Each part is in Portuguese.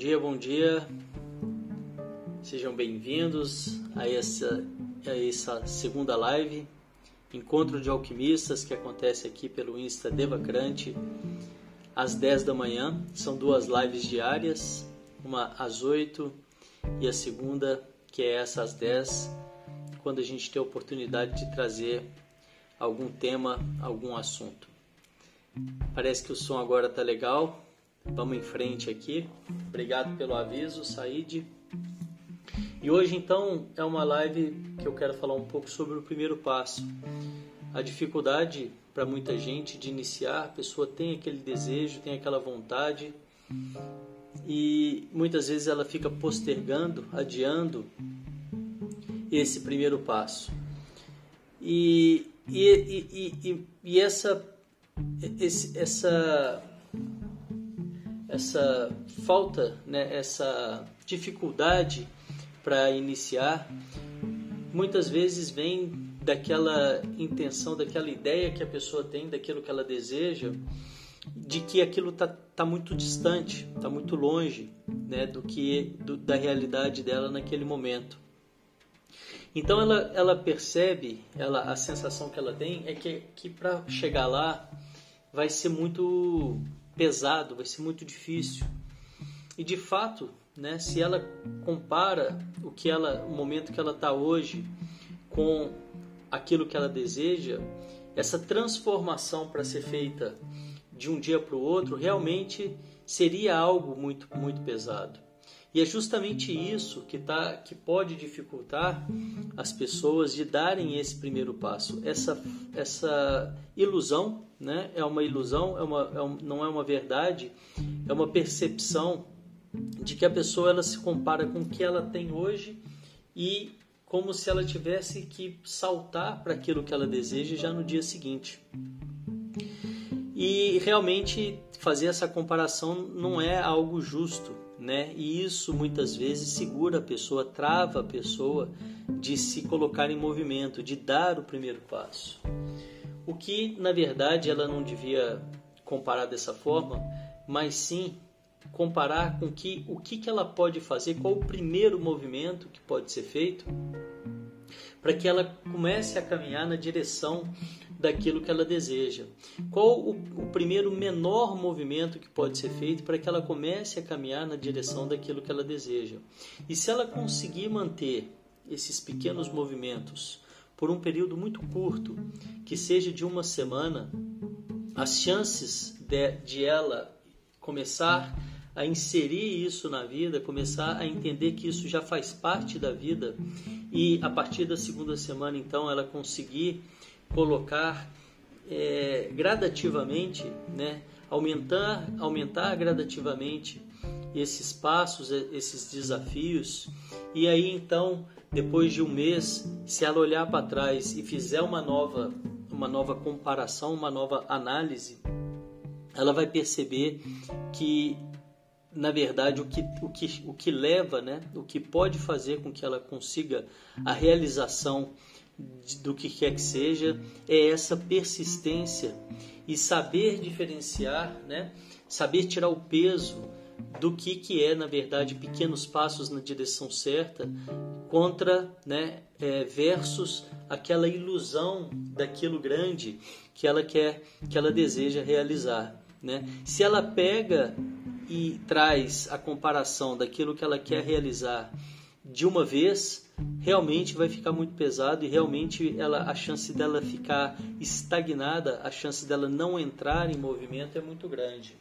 Dia, bom dia. Sejam bem-vindos a essa, a essa segunda live, Encontro de Alquimistas, que acontece aqui pelo Insta Devacrante, às 10 da manhã. São duas lives diárias, uma às 8 e a segunda, que é essa às 10, quando a gente tem a oportunidade de trazer algum tema, algum assunto. Parece que o som agora está legal. Vamos em frente aqui. Obrigado pelo aviso, Said. E hoje então é uma live que eu quero falar um pouco sobre o primeiro passo. A dificuldade para muita gente de iniciar, a pessoa tem aquele desejo, tem aquela vontade e muitas vezes ela fica postergando, adiando esse primeiro passo. E, e, e, e, e essa, esse, essa essa falta, né, essa dificuldade para iniciar, muitas vezes vem daquela intenção, daquela ideia que a pessoa tem, daquilo que ela deseja, de que aquilo está tá muito distante, está muito longe né, do que do, da realidade dela naquele momento. Então ela, ela percebe, ela, a sensação que ela tem é que, que para chegar lá vai ser muito pesado, vai ser muito difícil. E de fato, né, se ela compara o que ela, o momento que ela está hoje com aquilo que ela deseja, essa transformação para ser feita de um dia para o outro realmente seria algo muito muito pesado. E é justamente isso que, tá, que pode dificultar as pessoas de darem esse primeiro passo. Essa, essa ilusão né? é uma ilusão, é uma, é um, não é uma verdade, é uma percepção de que a pessoa ela se compara com o que ela tem hoje e como se ela tivesse que saltar para aquilo que ela deseja já no dia seguinte. E realmente fazer essa comparação não é algo justo, né? E isso muitas vezes segura a pessoa, trava a pessoa de se colocar em movimento, de dar o primeiro passo. O que na verdade ela não devia comparar dessa forma, mas sim comparar com que, o que, que ela pode fazer, qual o primeiro movimento que pode ser feito para que ela comece a caminhar na direção daquilo que ela deseja. Qual o, o, primeiro menor movimento que pode ser feito para que ela comece a caminhar na direção daquilo que ela deseja? E se ela conseguir manter esses pequenos movimentos por um período muito curto, que seja de uma semana, as chances de, de ela começar a inserir isso na vida, começar a entender que isso já faz parte da vida e a partir da segunda semana então ela conseguir colocar é, gradativamente, né, aumentar, aumentar gradativamente esses passos, esses desafios e aí então depois de um mês, se ela olhar para trás e fizer uma nova, uma nova comparação, uma nova análise, ela vai perceber que na verdade, o que, o que, o que leva, né, o que pode fazer com que ela consiga a realização do que quer que seja, é essa persistência e saber diferenciar, né, saber tirar o peso do que, que é, na verdade, pequenos passos na direção certa contra, né, é, versus aquela ilusão daquilo grande que ela quer, que ela deseja realizar. Né? Se ela pega e traz a comparação daquilo que ela quer realizar de uma vez, realmente vai ficar muito pesado e realmente ela, a chance dela ficar estagnada, a chance dela não entrar em movimento é muito grande.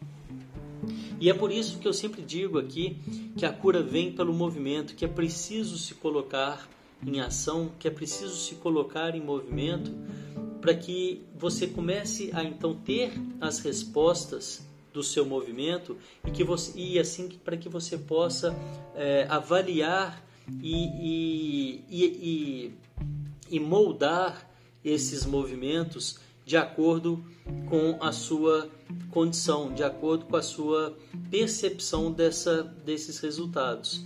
E é por isso que eu sempre digo aqui que a cura vem pelo movimento, que é preciso se colocar em ação, que é preciso se colocar em movimento para que você comece a então ter as respostas do seu movimento e que você e assim para que você possa é, avaliar e, e, e, e moldar esses movimentos de acordo com a sua condição, de acordo com a sua percepção dessa, desses resultados.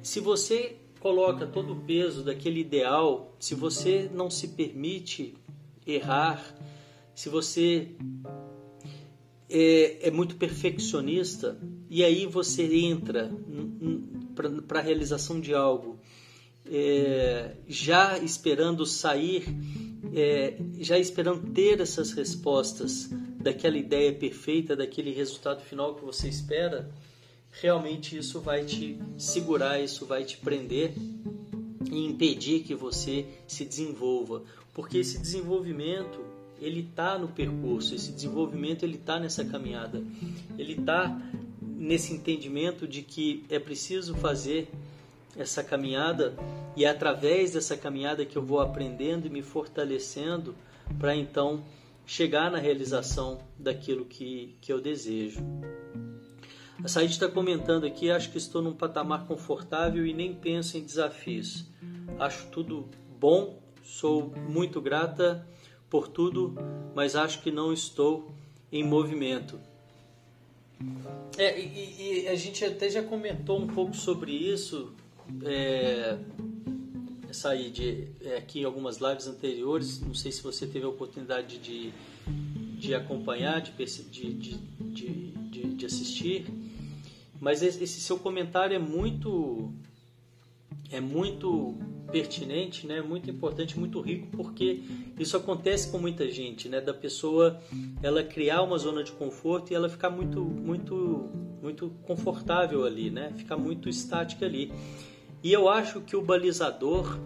Se você coloca todo o peso daquele ideal, se você não se permite errar, se você é, é muito perfeccionista, e aí você entra para a realização de algo, é, já esperando sair, é, já esperando ter essas respostas daquela ideia perfeita, daquele resultado final que você espera, realmente isso vai te segurar, isso vai te prender e impedir que você se desenvolva, porque esse desenvolvimento ele está no percurso, esse desenvolvimento ele está nessa caminhada, ele está nesse entendimento de que é preciso fazer essa caminhada e é através dessa caminhada que eu vou aprendendo e me fortalecendo para então chegar na realização daquilo que, que eu desejo. A Said está comentando aqui, acho que estou num patamar confortável e nem penso em desafios. Acho tudo bom, sou muito grata por tudo, mas acho que não estou em movimento. É, e, e, a gente até já comentou um pouco sobre isso, é, Said, é, aqui em algumas lives anteriores. Não sei se você teve a oportunidade de, de acompanhar, de, de, de, de, de assistir, mas esse seu comentário é muito é muito pertinente, né? Muito importante, muito rico, porque isso acontece com muita gente, né? Da pessoa ela criar uma zona de conforto e ela ficar muito, muito, muito confortável ali, né? Ficar muito estática ali. E eu acho que o balizador,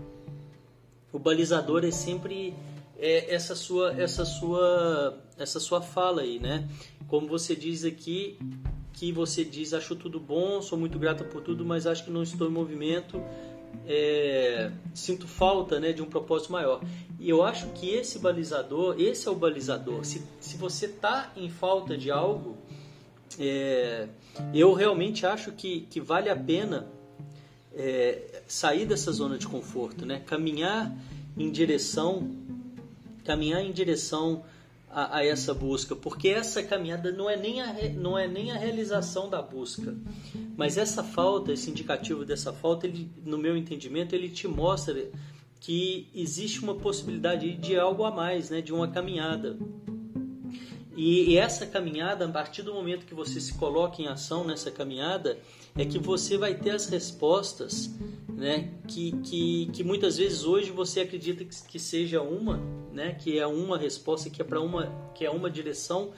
o balizador é sempre é essa sua, essa sua, essa sua fala aí, né? Como você diz aqui, que você diz acho tudo bom, sou muito grata por tudo, mas acho que não estou em movimento é, sinto falta né, de um propósito maior. E eu acho que esse balizador, esse é o balizador. Se, se você está em falta de algo, é, eu realmente acho que, que vale a pena é, sair dessa zona de conforto, né? caminhar em direção, caminhar em direção a, a, essa busca, porque essa caminhada não é, nem a, não é nem a realização da busca, mas essa falta, esse indicativo dessa falta, ele, no meu entendimento, ele te mostra que existe uma possibilidade de algo a mais, né, de uma caminhada. E, e essa caminhada, a partir do momento que você se coloca em ação nessa caminhada, é que você vai ter as respostas né, que, que, que muitas vezes hoje você acredita que, que seja uma, né, que é uma resposta, que é para uma, que é uma direção,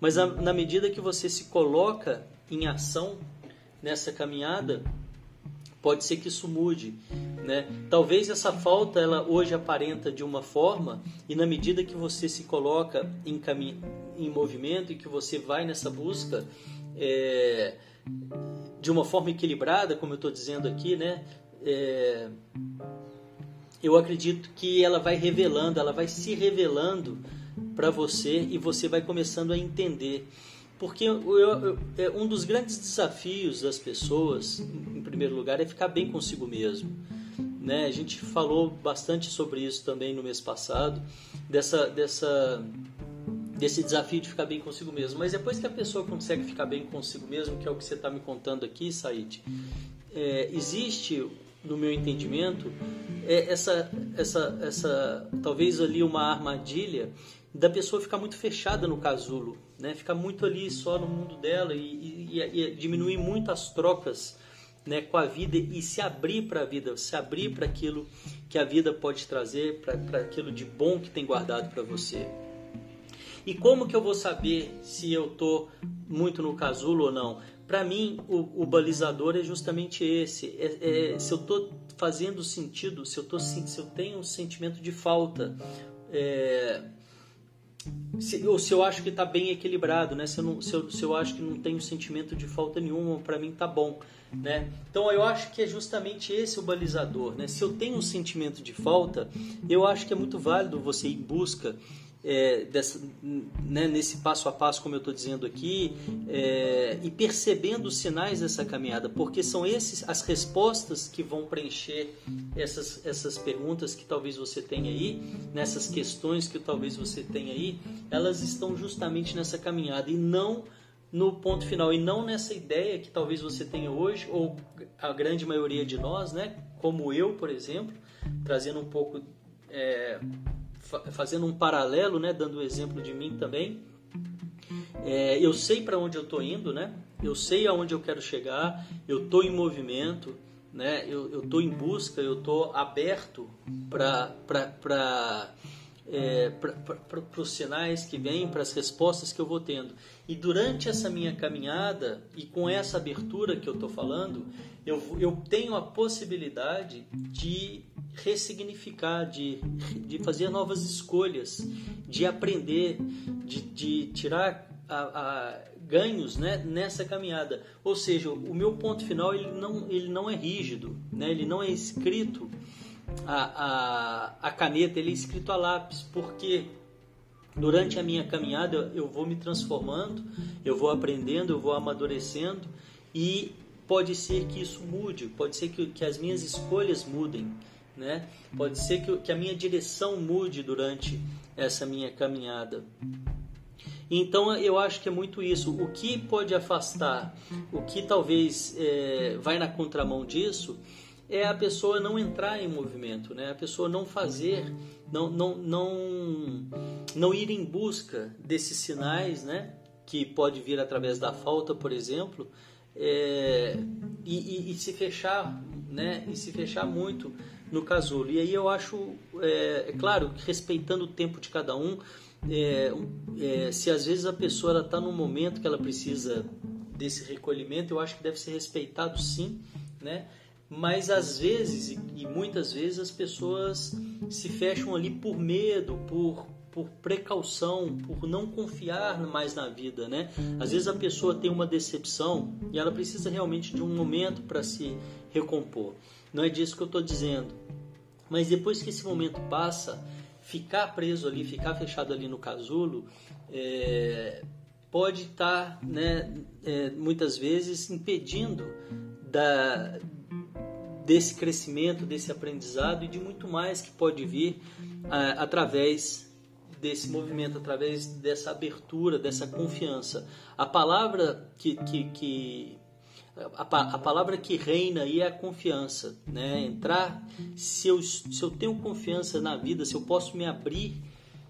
mas a, na medida que você se coloca em ação nessa caminhada, pode ser que isso mude, né? Talvez essa falta ela hoje aparenta de uma forma e na medida que você se coloca em caminho, em movimento e que você vai nessa busca é, de uma forma equilibrada, como eu estou dizendo aqui, né? É, eu acredito que ela vai revelando, ela vai se revelando para você e você vai começando a entender. Porque eu, eu, é, um dos grandes desafios das pessoas, em primeiro lugar, é ficar bem consigo mesmo. Né? A gente falou bastante sobre isso também no mês passado, dessa, dessa, desse desafio de ficar bem consigo mesmo. Mas depois que a pessoa consegue ficar bem consigo mesmo, que é o que você está me contando aqui, Said, é, existe no meu entendimento, é essa, essa, essa, talvez ali uma armadilha da pessoa ficar muito fechada no casulo, né? Ficar muito ali só no mundo dela e, e, e diminuir muito as trocas, né, com a vida e se abrir para a vida, se abrir para aquilo que a vida pode trazer, para aquilo de bom que tem guardado para você. E como que eu vou saber se eu tô muito no casulo ou não? Para mim, o, o, balizador é justamente esse. É, é, se eu estou fazendo sentido, se eu, tô, se eu tenho um sentimento de falta, é, se, ou se eu acho que está bem equilibrado, né? Se eu, não, se, eu, se eu acho que não tenho sentimento de falta nenhuma, para mim tá bom, né? Então eu acho que é justamente esse o balizador, né? Se eu tenho um sentimento de falta, eu acho que é muito válido você ir em busca é, dessa, né, nesse passo a passo, como eu estou dizendo aqui, é, e percebendo os sinais dessa caminhada, porque são esses as respostas que vão preencher essas, essas perguntas que talvez você tenha aí, nessas questões que talvez você tenha aí, elas estão justamente nessa caminhada e não no ponto final e não nessa ideia que talvez você tenha hoje ou a grande maioria de nós, né, como eu, por exemplo, trazendo um pouco é, fazendo um paralelo, né, dando o exemplo de mim também, é, eu sei para onde eu estou indo, né? Eu sei aonde eu quero chegar, eu estou em movimento, né? Eu estou em busca, eu estou aberto para é, para os sinais que vêm, para as respostas que eu vou tendo. E durante essa minha caminhada e com essa abertura que eu estou falando, eu, eu tenho a possibilidade de ressignificar, de, de fazer novas escolhas, de aprender, de, de tirar a, a, ganhos né, nessa caminhada. Ou seja, o meu ponto final ele não, ele não é rígido, né, ele não é escrito a, a, a caneta, ele é escrito a lápis, porque durante a minha caminhada eu vou me transformando, eu vou aprendendo, eu vou amadurecendo e pode ser que isso mude, pode ser que, que as minhas escolhas mudem, né? Pode ser que, que a minha direção mude durante essa minha caminhada. Então eu acho que é muito isso. O que pode afastar, o que talvez é, vai na contramão disso, é a pessoa não entrar em movimento, né? A pessoa não fazer, não, não, não, não ir em busca desses sinais, né? Que pode vir através da falta, por exemplo, é, e, e, e, se fechar, né? E se fechar muito no casulo. E aí eu acho, é, é claro, respeitando o tempo de cada um, é, é, se às vezes a pessoa está num momento que ela precisa desse recolhimento, eu acho que deve ser respeitado sim, né? mas às vezes e muitas vezes as pessoas se fecham ali por medo, por, por precaução, por não confiar mais na vida, né? Às vezes a pessoa tem uma decepção e ela precisa realmente de um momento para se recompor. Não é disso que eu estou dizendo. Mas depois que esse momento passa, ficar preso ali, ficar fechado ali no casulo, é, pode estar, tá, né, é, muitas vezes impedindo da, desse crescimento, desse aprendizado e de muito mais que pode vir através desse movimento, através dessa abertura, dessa confiança. A palavra que, que, que a, a, palavra que reina aí é a confiança, né? Entrar, se eu, se eu tenho confiança na vida, se eu posso me abrir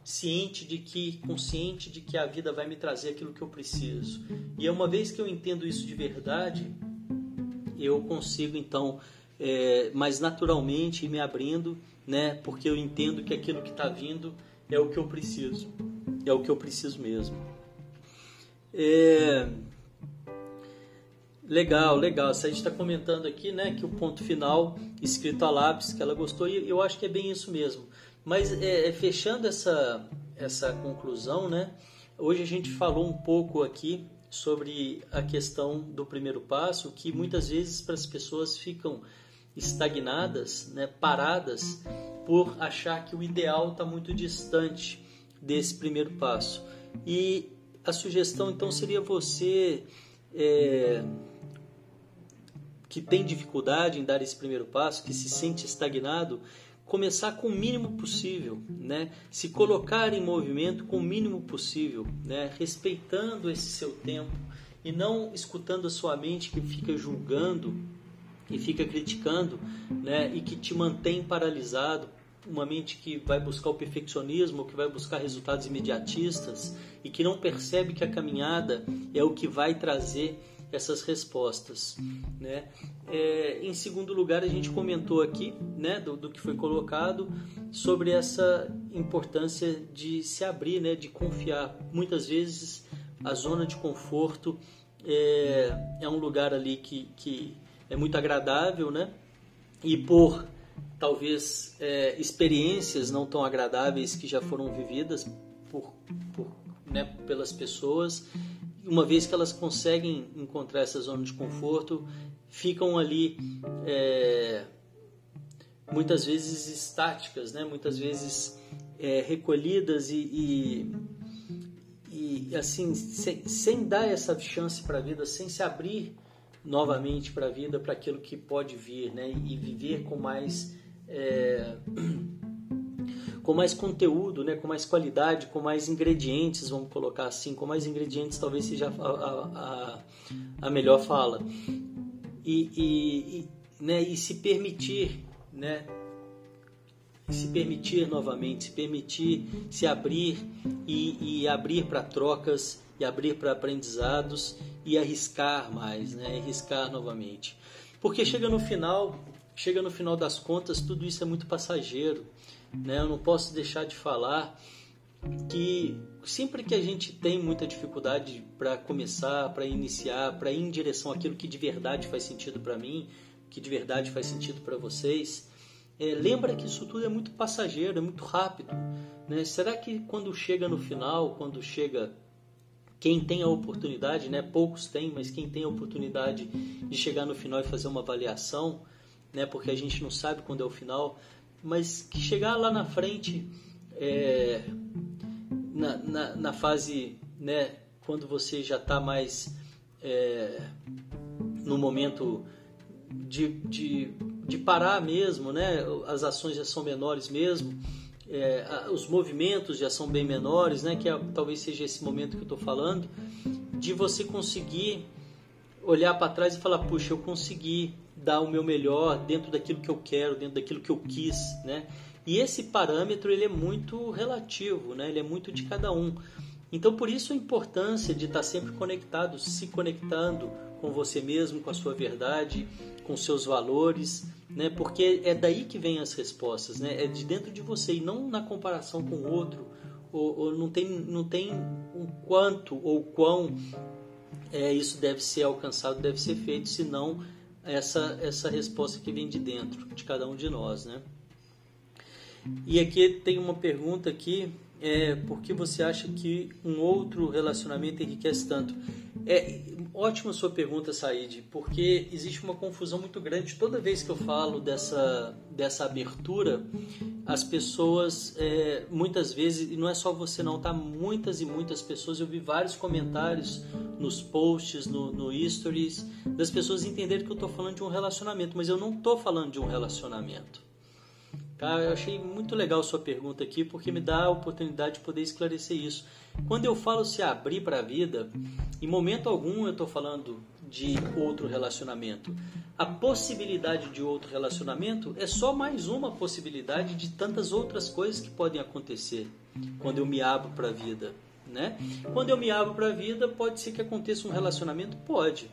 ciente de que, consciente de que a vida vai me trazer aquilo que eu preciso. E uma vez que eu entendo isso de verdade, eu consigo então é, mais naturalmente me abrindo, né? Porque eu entendo que aquilo que está vindo é o que eu preciso, é o que eu preciso mesmo. É... Legal, legal. A gente está comentando aqui, né, que o ponto final escrito a lápis que ela gostou e eu acho que é bem isso mesmo. Mas é, é, fechando essa essa conclusão, né? Hoje a gente falou um pouco aqui sobre a questão do primeiro passo, que muitas vezes para as pessoas ficam estagnadas, né, paradas, por achar que o ideal está muito distante desse primeiro passo. E a sugestão então seria você é, que tem dificuldade em dar esse primeiro passo, que se sente estagnado, começar com o mínimo possível, né? Se colocar em movimento com o mínimo possível, né? Respeitando esse seu tempo e não escutando a sua mente que fica julgando e fica criticando, né, e que te mantém paralisado, uma mente que vai buscar o perfeccionismo, que vai buscar resultados imediatistas e que não percebe que a caminhada é o que vai trazer essas respostas, né? É, em segundo lugar, a gente comentou aqui, né, do, do, que foi colocado sobre essa importância de se abrir, né, de confiar. Muitas vezes a zona de conforto é, é um lugar ali que, que é muito agradável, né? E por talvez é, experiências não tão agradáveis que já foram vividas por, por né, pelas pessoas, uma vez que elas conseguem encontrar essa zona de conforto, ficam ali é, muitas vezes estáticas, né? Muitas vezes é, recolhidas e, e, e assim sem, sem dar essa chance para a vida, sem se abrir novamente para a vida, para aquilo que pode vir, né? E viver com mais é, com mais conteúdo, né? Com mais qualidade, com mais ingredientes, vamos colocar assim, com mais ingredientes talvez seja a, a, a melhor fala e, e, e, né? E se permitir, né? se permitir novamente, se permitir se abrir e, e abrir para trocas e abrir para aprendizados e arriscar mais, né? Arriscar novamente. Porque chega no final, chega no final das contas, tudo isso é muito passageiro, né? Eu não posso deixar de falar que sempre que a gente tem muita dificuldade para começar, para iniciar, para ir em direção àquilo que de verdade faz sentido para mim, que de verdade faz sentido para vocês, é, lembra que isso tudo é muito passageiro, é muito rápido. Né? Será que quando chega no final, quando chega quem tem a oportunidade, né? Poucos têm, mas quem tem a oportunidade de chegar no final e fazer uma avaliação, né? Porque a gente não sabe quando é o final, mas que chegar lá na frente, é, na, na, na, fase, né? Quando você já está mais é, no momento de, de, de parar mesmo, né? As ações já são menores mesmo. É, os movimentos já são bem menores, né? Que é, talvez seja esse momento que eu estou falando, de você conseguir olhar para trás e falar, puxa, eu consegui dar o meu melhor dentro daquilo que eu quero, dentro daquilo que eu quis, né? E esse parâmetro ele é muito relativo, né? Ele é muito de cada um. Então por isso a importância de estar sempre conectado, se conectando com você mesmo, com a sua verdade, com seus valores, né? Porque é daí que vem as respostas, né? É de dentro de você e não na comparação com o outro. Ou, ou não tem não tem um quanto ou quão é, isso deve ser alcançado, deve ser feito, senão essa essa resposta que vem de dentro de cada um de nós, né? E aqui tem uma pergunta aqui, é, por que você acha que um outro relacionamento enriquece tanto? É ótima sua pergunta, Said, porque existe uma confusão muito grande. Toda vez que eu falo dessa, dessa abertura, as pessoas, é, muitas vezes, e não é só você não, tá? Muitas e muitas pessoas, eu vi vários comentários nos posts, no, no stories, das pessoas entenderem que eu estou falando de um relacionamento, mas eu não estou falando de um relacionamento. Tá? Eu achei muito legal sua pergunta aqui, porque me dá a oportunidade de poder esclarecer isso. Quando eu falo se abrir para a vida, em momento algum eu estou falando de outro relacionamento. A possibilidade de outro relacionamento é só mais uma possibilidade de tantas outras coisas que podem acontecer quando eu me abro para a vida. Né? Quando eu me abro para a vida, pode ser que aconteça um relacionamento? Pode.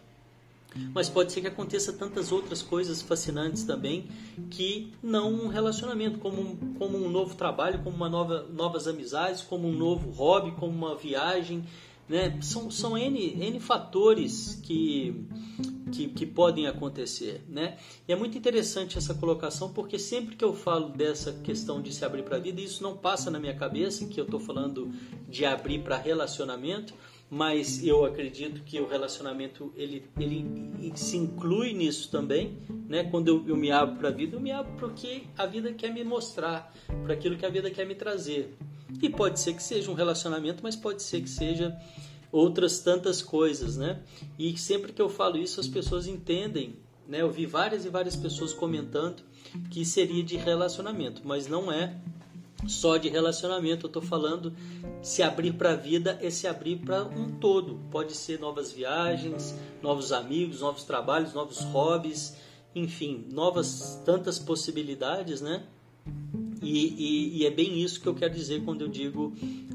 Mas pode ser que aconteça tantas outras coisas fascinantes também que não um relacionamento, como um, como um novo trabalho, como uma nova, novas amizades, como um novo hobby, como uma viagem. Né? São, são N, N fatores que, que, que podem acontecer. Né? E é muito interessante essa colocação, porque sempre que eu falo dessa questão de se abrir para a vida, isso não passa na minha cabeça, que eu estou falando de abrir para relacionamento, mas eu acredito que o relacionamento ele, ele se inclui nisso também, né? Quando eu, eu me abro para a vida, eu me abro para o que a vida quer me mostrar, para aquilo que a vida quer me trazer. E pode ser que seja um relacionamento, mas pode ser que seja outras tantas coisas, né? E sempre que eu falo isso, as pessoas entendem, né? Eu vi várias e várias pessoas comentando que seria de relacionamento, mas não é só de relacionamento. Eu estou falando se abrir para a vida é se abrir para um todo. Pode ser novas viagens, novos amigos, novos trabalhos, novos hobbies, enfim, novas tantas possibilidades, né? E, e, e é bem isso que eu quero dizer quando eu digo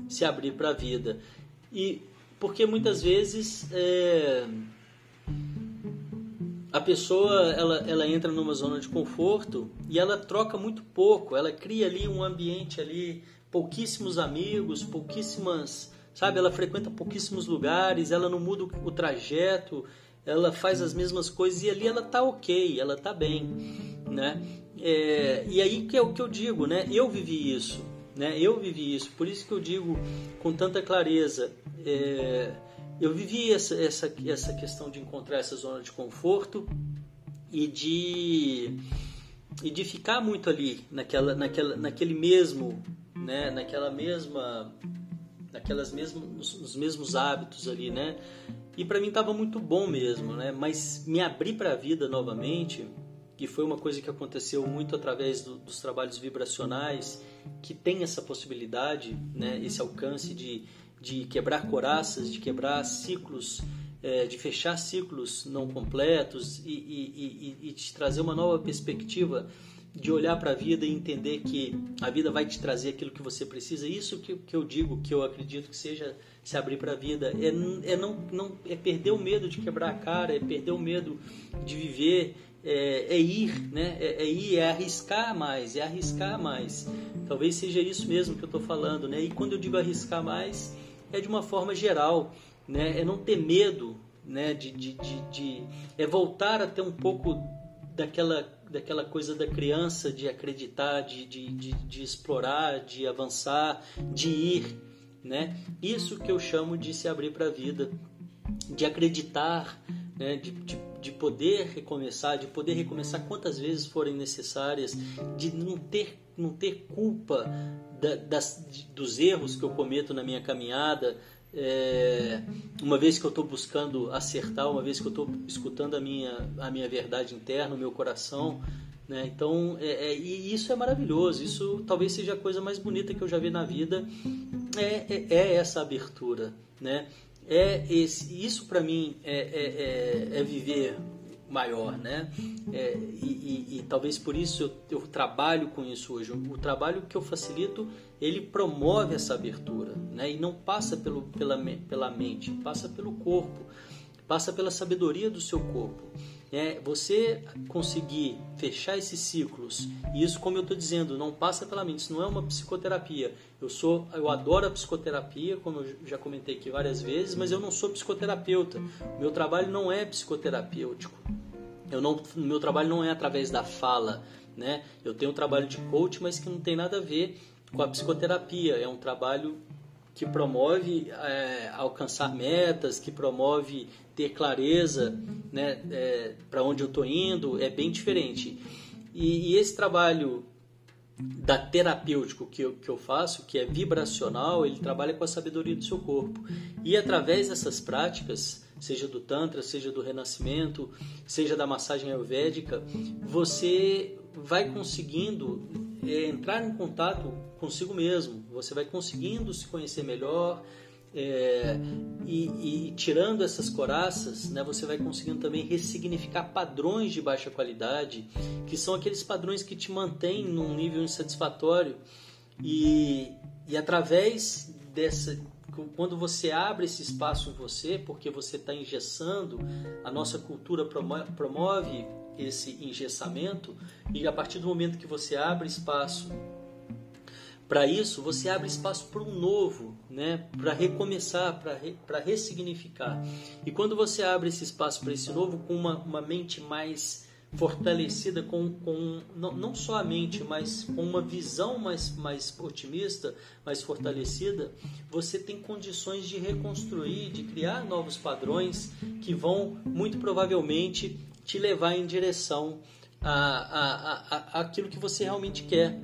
se abrir para a vida. E porque muitas vezes é, a pessoa ela, ela entra numa zona de conforto e ela troca muito pouco, ela cria ali um ambiente ali, pouquíssimos amigos, pouquíssimas, sabe, ela frequenta pouquíssimos lugares, ela não muda o trajeto, ela faz as mesmas coisas e ali ela tá ok, ela tá bem, né? É, e aí que é o que eu digo, né? Eu vivi isso, né? Eu vivi isso, por isso que eu digo com tanta clareza. É, eu vivi essa, essa, essa questão de encontrar essa zona de conforto e de, e de ficar muito ali naquela, naquela, naquele mesmo, né, naquela mesma, naquelas mesmos, nos mesmos hábitos ali, né? E para mim estava muito bom mesmo, né? Mas me abrir para a vida novamente, que foi uma coisa que aconteceu muito através do, dos trabalhos vibracionais, que tem essa possibilidade, né? Esse alcance de de quebrar coraças, de quebrar ciclos, é, de fechar ciclos não completos e, e, e, e, de trazer uma nova perspectiva de olhar para a vida e entender que a vida vai te trazer aquilo que você precisa. Isso que, que eu digo, que eu acredito que seja se abrir para a vida. É, é, não, não, é perder o medo de quebrar a cara, é perder o medo de viver, é, é ir, né? É, é, ir, é arriscar mais, é arriscar mais. Talvez seja isso mesmo que eu estou falando, né? E quando eu digo arriscar mais, é de uma forma geral, né? É não ter medo, né? De, de, de, de é voltar a ter um pouco daquela daquela coisa da criança de acreditar, de, de, de, de explorar, de avançar, de ir, né? Isso que eu chamo de se abrir para a vida, de acreditar, né? de, de, de poder recomeçar, de poder recomeçar quantas vezes forem necessárias, de não ter, não ter culpa da, das, dos erros que eu cometo na minha caminhada, é, uma vez que eu estou buscando acertar, uma vez que eu estou escutando a minha, a minha verdade interna, o meu coração. Né? Então, é, é, e isso é maravilhoso. Isso talvez seja a coisa mais bonita que eu já vi na vida. É, é, é essa abertura. Né? É esse, isso para mim é, é, é, é viver maior, né? É, e, e, e, talvez por isso eu, eu, trabalho com isso hoje. O trabalho que eu facilito, ele promove essa abertura, né? E não passa pelo, pela, pela mente, passa pelo corpo, passa pela sabedoria do seu corpo. É, você conseguir fechar esses ciclos, e isso, como eu estou dizendo, não passa pela mente, isso não é uma psicoterapia. Eu sou, eu adoro a psicoterapia, como eu já comentei aqui várias vezes, mas eu não sou psicoterapeuta. Meu trabalho não é psicoterapêutico. Eu não, meu trabalho não é através da fala, né? Eu tenho um trabalho de coach, mas que não tem nada a ver com a psicoterapia. É um trabalho que promove é, alcançar metas, que promove ter clareza, né? É, para onde eu estou indo, é bem diferente. E, e esse trabalho da terapêutico que eu, que eu faço, que é vibracional, ele trabalha com a sabedoria do seu corpo. E através dessas práticas, seja do Tantra, seja do Renascimento, seja da massagem ayurvédica, você vai conseguindo é, entrar em contato consigo mesmo, você vai conseguindo se conhecer melhor, é, e, e, tirando essas coraças, né, você vai conseguindo também ressignificar padrões de baixa qualidade, que são aqueles padrões que te mantêm num nível insatisfatório. E, e através dessa, quando você abre esse espaço em você, porque você está engessando, a nossa cultura promove esse engessamento, e a partir do momento que você abre espaço para isso, você abre espaço para um novo, né? para recomeçar, para re, ressignificar. E quando você abre esse espaço para esse novo com uma, uma mente mais fortalecida, com, com não, não só a mente, mas com uma visão mais, mais otimista, mais fortalecida, você tem condições de reconstruir, de criar novos padrões que vão, muito provavelmente, te levar em direção a, a, a, a aquilo que você realmente quer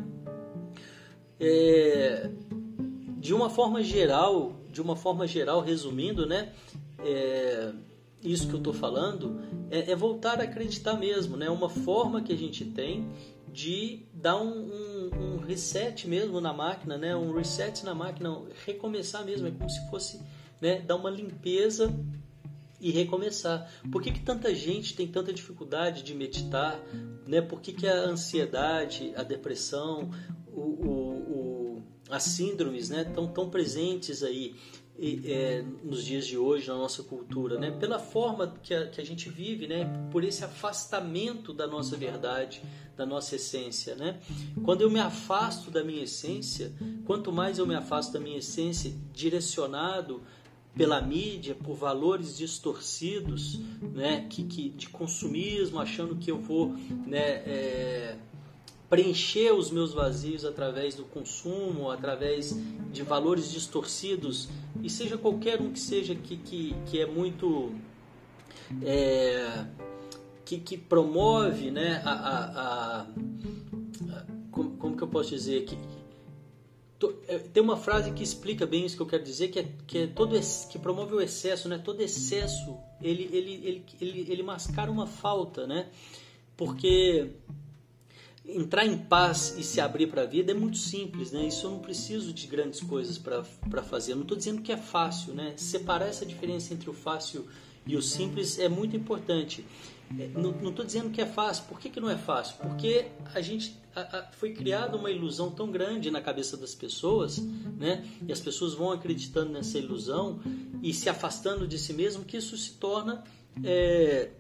é, de uma forma geral, de uma forma geral, resumindo, né? É, isso que eu estou falando é, é, voltar a acreditar mesmo, né? Uma forma que a gente tem de dar um, um, um, reset mesmo na máquina, né? Um reset na máquina, recomeçar mesmo, é como se fosse, né? Dar uma limpeza e recomeçar. Por que, que tanta gente tem tanta dificuldade de meditar? Né? Por que, que a ansiedade, a depressão, o, o, as síndromes né, tão, tão presentes aí é, nos dias de hoje na nossa cultura, né? Pela forma que a, que a gente vive, né? Por esse afastamento da nossa verdade, da nossa essência, né? Quando eu me afasto da minha essência, quanto mais eu me afasto da minha essência, direcionado pela mídia, por valores distorcidos, né? Que, que de consumismo, achando que eu vou, né? É, preencher os meus vazios através do consumo, através de valores distorcidos, e seja qualquer um que seja que, que, que é muito. É, que, que promove né, a, a, a, como, como, que eu posso dizer que é, tem uma frase que explica bem isso que eu quero dizer que é que é todo que promove o excesso né todo excesso ele ele, ele, ele, ele mascara uma falta né porque entrar em paz e se abrir para a vida é muito simples, né? Isso eu não preciso de grandes coisas para fazer. Eu não estou dizendo que é fácil, né? Separar essa diferença entre o fácil E o simples é muito importante. É, não estou dizendo que é fácil. Por que, que não é fácil? Porque a gente a, a, foi criada uma ilusão tão grande na cabeça das pessoas, né? E as pessoas vão acreditando nessa ilusão e se afastando de si mesmo que isso se torna é,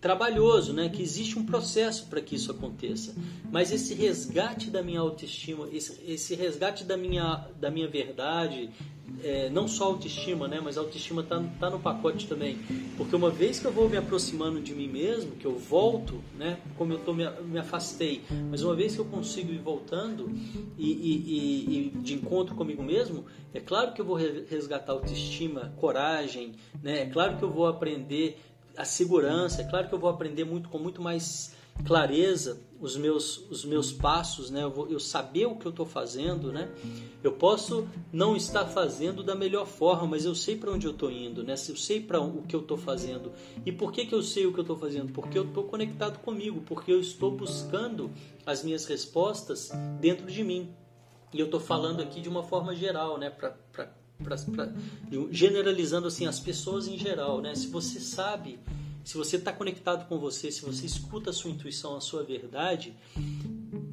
trabalhoso, né? Que existe um processo para que isso aconteça. Mas esse resgate da minha autoestima, esse, esse resgate da minha, da minha verdade, é, não só autoestima, né? Mas autoestima está tá no pacote também. Porque uma vez que eu vou me aproximando de mim mesmo, que eu volto, né? Como eu tô, me, me afastei, mas uma vez que eu consigo ir voltando e, e, e, e de encontro comigo mesmo, é claro que eu vou resgatar autoestima, coragem, né? É claro que eu vou aprender a segurança. É claro que eu vou aprender muito com muito mais clareza os meus, os meus passos, né? Eu, vou, eu saber o que eu estou fazendo, né? Eu posso não estar fazendo da melhor forma, mas eu sei para onde eu estou indo, né? Eu sei para o que eu estou fazendo. E por que, que eu sei o que eu estou fazendo? Porque eu estou conectado comigo, porque eu estou buscando as minhas respostas dentro de mim. E eu estou falando aqui de uma forma geral, né? Para pra, pra, generalizando assim as pessoas em geral, né? Se você sabe, se você está conectado com você, se você escuta a sua intuição, a sua verdade,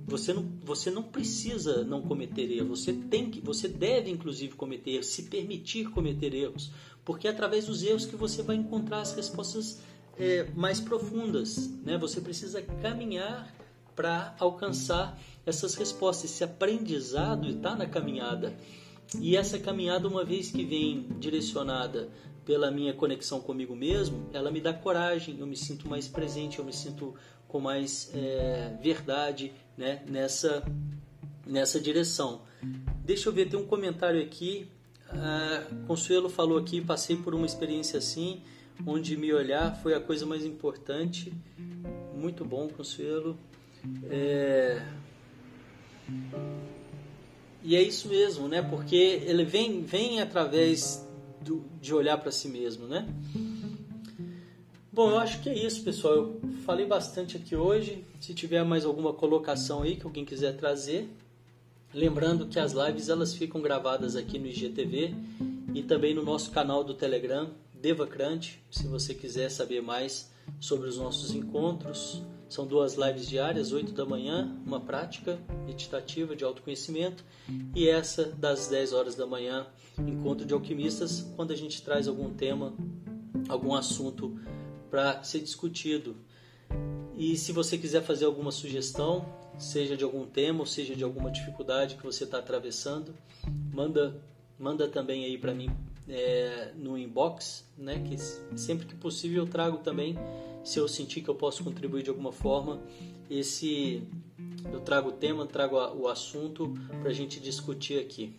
você não, você não precisa não cometer erros. Você tem que, você deve inclusive cometer erros, se permitir cometer erros, porque é através dos erros que você vai encontrar as respostas é, mais profundas, né? Você precisa caminhar para alcançar essas respostas. Esse aprendizado está na caminhada. E essa caminhada, uma vez que vem direcionada pela minha conexão comigo mesmo, ela me dá coragem, eu me sinto mais presente, eu me sinto com mais é, verdade né, nessa, nessa direção. Deixa eu ver, tem um comentário aqui. Uh, Consuelo falou aqui: passei por uma experiência assim, onde me olhar foi a coisa mais importante. Muito bom, Consuelo. É... E é isso mesmo, né? Porque ele vem, vem através do, de olhar para si mesmo, né? Bom, eu acho que é isso, pessoal. Eu falei bastante aqui hoje. Se tiver mais alguma colocação aí que alguém quiser trazer, lembrando que as lives elas ficam gravadas aqui no IGTV e também no nosso canal do Telegram, Devacrante, se você quiser saber mais sobre os nossos encontros. São duas lives diárias, 8 da manhã, uma prática meditativa de autoconhecimento, e essa das 10 horas da manhã, encontro de alquimistas, quando a gente traz algum tema, algum assunto para ser discutido. E se você quiser fazer alguma sugestão, seja de algum tema ou seja de alguma dificuldade que você está atravessando, manda manda também aí para mim é, no inbox, né? Que sempre que possível eu trago também se eu sentir que eu posso contribuir de alguma forma, esse eu trago o tema, trago o assunto para a gente discutir aqui.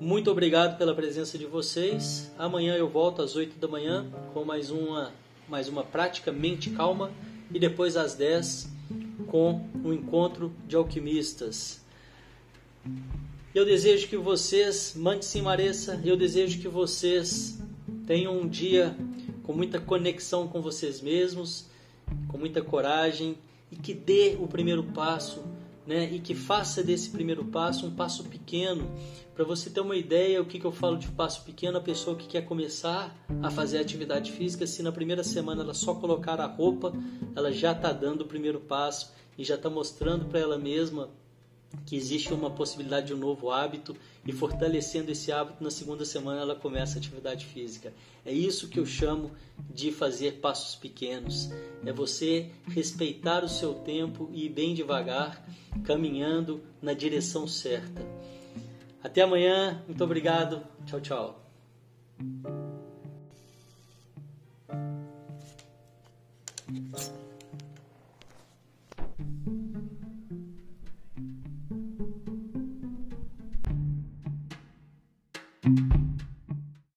Muito obrigado pela presença de vocês. Amanhã eu volto às 8 da manhã com mais uma, mais uma prática mente calma e depois às 10 com o um encontro de alquimistas. Eu desejo que vocês, mande se Maressa, eu desejo que vocês tenham um dia com muita conexão com vocês mesmos, com muita coragem e que dê o primeiro passo, né? E que faça desse primeiro passo um passo pequeno. Para você ter uma ideia, o que, que eu falo de passo pequeno, a pessoa que quer começar a fazer atividade física, se na primeira semana ela só colocar a roupa, ela já está dando o primeiro passo e já está mostrando para ela mesma que existe uma possibilidade de um novo hábito e fortalecendo esse hábito na segunda semana ela começa a atividade física. É isso que eu chamo de fazer passos pequenos. É você respeitar o seu tempo e ir bem devagar, caminhando na direção certa. Até amanhã, muito obrigado. Tchau, tchau. Thank